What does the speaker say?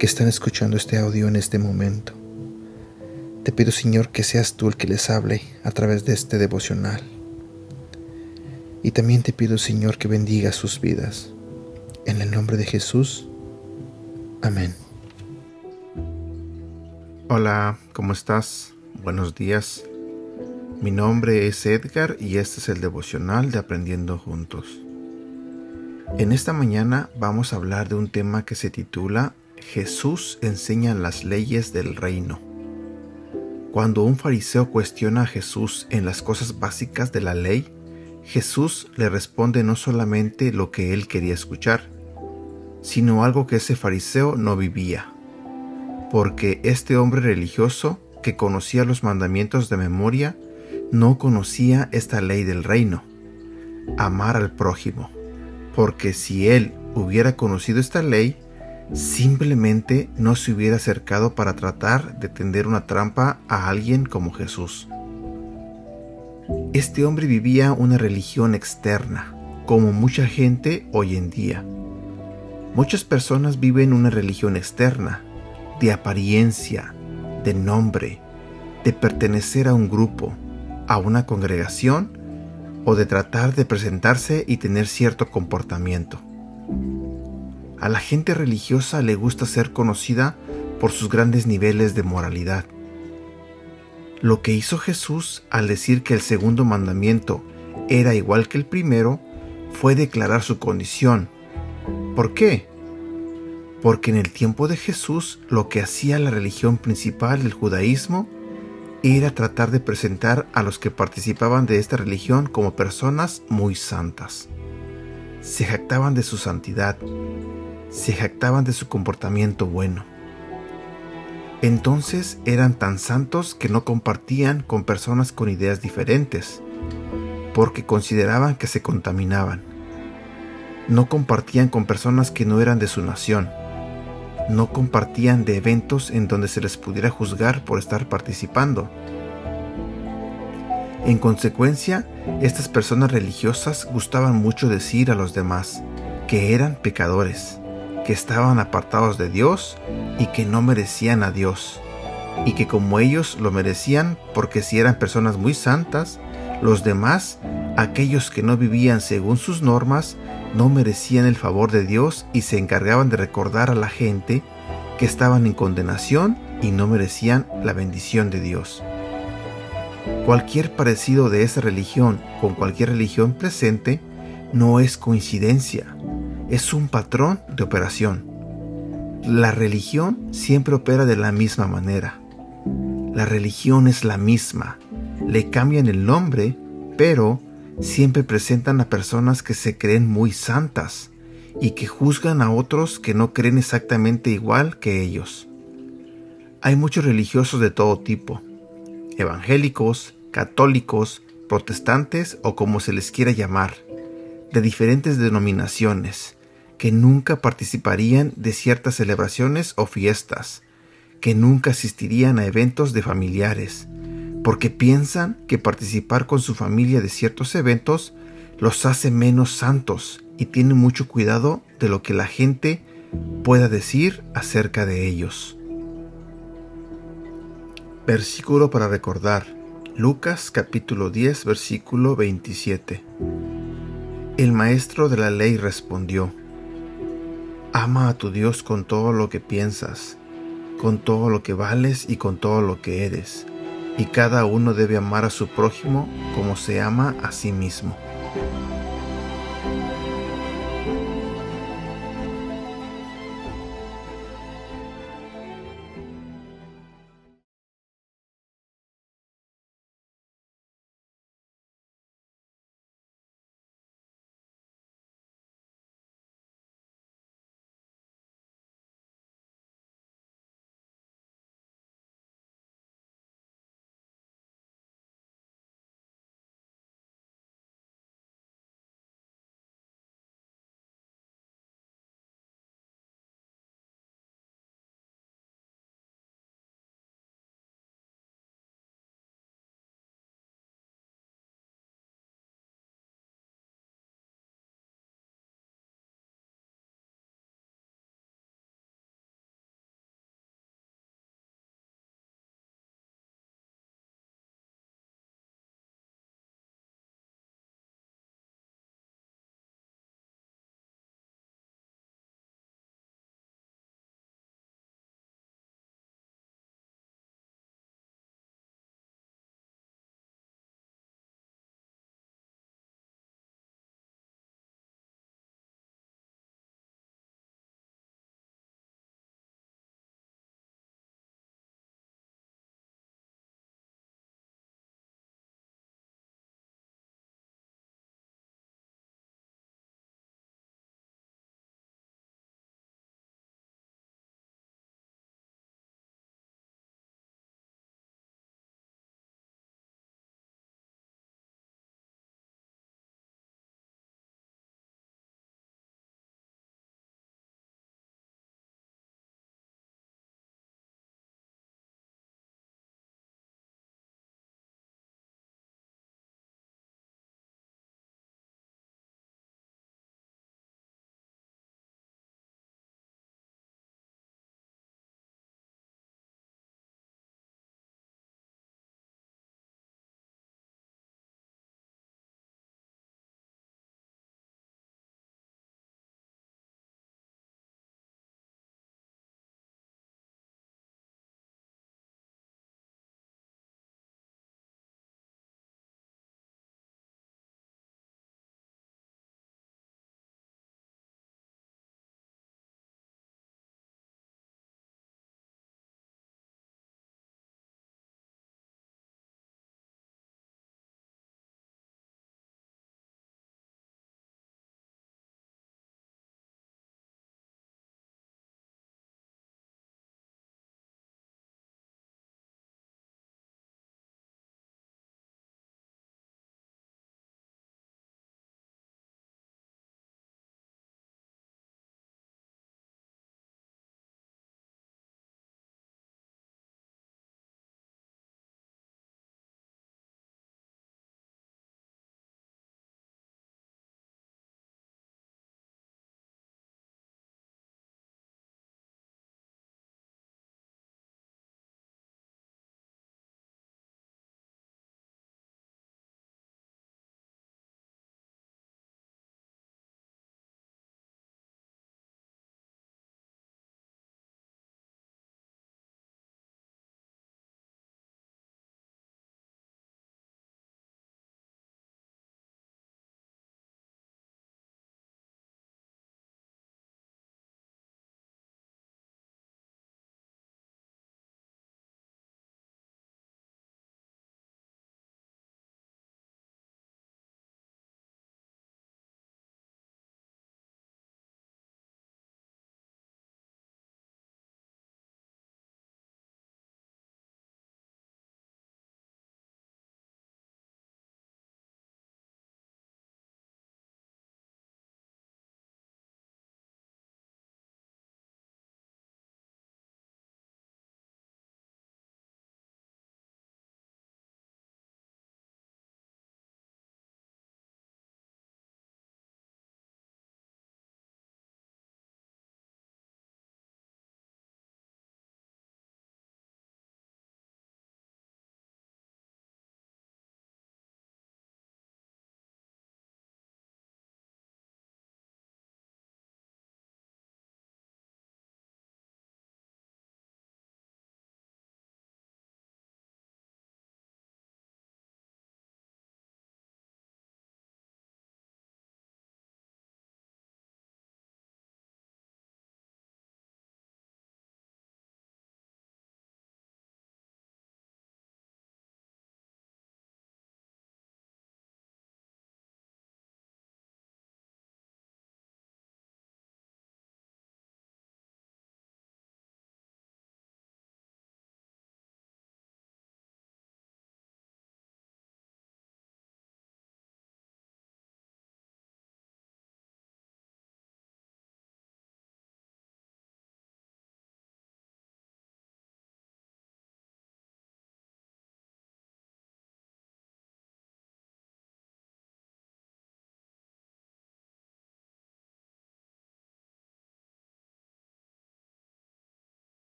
que están escuchando este audio en este momento. Te pido, Señor, que seas tú el que les hable a través de este devocional. Y también te pido, Señor, que bendiga sus vidas. En el nombre de Jesús. Amén. Hola, ¿cómo estás? Buenos días. Mi nombre es Edgar y este es el devocional de Aprendiendo Juntos. En esta mañana vamos a hablar de un tema que se titula Jesús enseña las leyes del reino. Cuando un fariseo cuestiona a Jesús en las cosas básicas de la ley, Jesús le responde no solamente lo que él quería escuchar, sino algo que ese fariseo no vivía porque este hombre religioso, que conocía los mandamientos de memoria, no conocía esta ley del reino, amar al prójimo, porque si él hubiera conocido esta ley, simplemente no se hubiera acercado para tratar de tender una trampa a alguien como Jesús. Este hombre vivía una religión externa, como mucha gente hoy en día. Muchas personas viven una religión externa, de apariencia, de nombre, de pertenecer a un grupo, a una congregación o de tratar de presentarse y tener cierto comportamiento. A la gente religiosa le gusta ser conocida por sus grandes niveles de moralidad. Lo que hizo Jesús al decir que el segundo mandamiento era igual que el primero fue declarar su condición. ¿Por qué? porque en el tiempo de Jesús lo que hacía la religión principal del judaísmo era tratar de presentar a los que participaban de esta religión como personas muy santas. Se jactaban de su santidad, se jactaban de su comportamiento bueno. Entonces eran tan santos que no compartían con personas con ideas diferentes, porque consideraban que se contaminaban. No compartían con personas que no eran de su nación no compartían de eventos en donde se les pudiera juzgar por estar participando. En consecuencia, estas personas religiosas gustaban mucho decir a los demás que eran pecadores, que estaban apartados de Dios y que no merecían a Dios, y que como ellos lo merecían porque si eran personas muy santas, los demás, aquellos que no vivían según sus normas, no merecían el favor de Dios y se encargaban de recordar a la gente que estaban en condenación y no merecían la bendición de Dios. Cualquier parecido de esa religión con cualquier religión presente no es coincidencia, es un patrón de operación. La religión siempre opera de la misma manera. La religión es la misma, le cambian el nombre, pero siempre presentan a personas que se creen muy santas y que juzgan a otros que no creen exactamente igual que ellos. Hay muchos religiosos de todo tipo, evangélicos, católicos, protestantes o como se les quiera llamar, de diferentes denominaciones, que nunca participarían de ciertas celebraciones o fiestas, que nunca asistirían a eventos de familiares, porque piensan que participar con su familia de ciertos eventos los hace menos santos y tienen mucho cuidado de lo que la gente pueda decir acerca de ellos. Versículo para recordar. Lucas capítulo 10 versículo 27. El maestro de la ley respondió, Ama a tu Dios con todo lo que piensas, con todo lo que vales y con todo lo que eres y cada uno debe amar a su prójimo como se ama a sí mismo.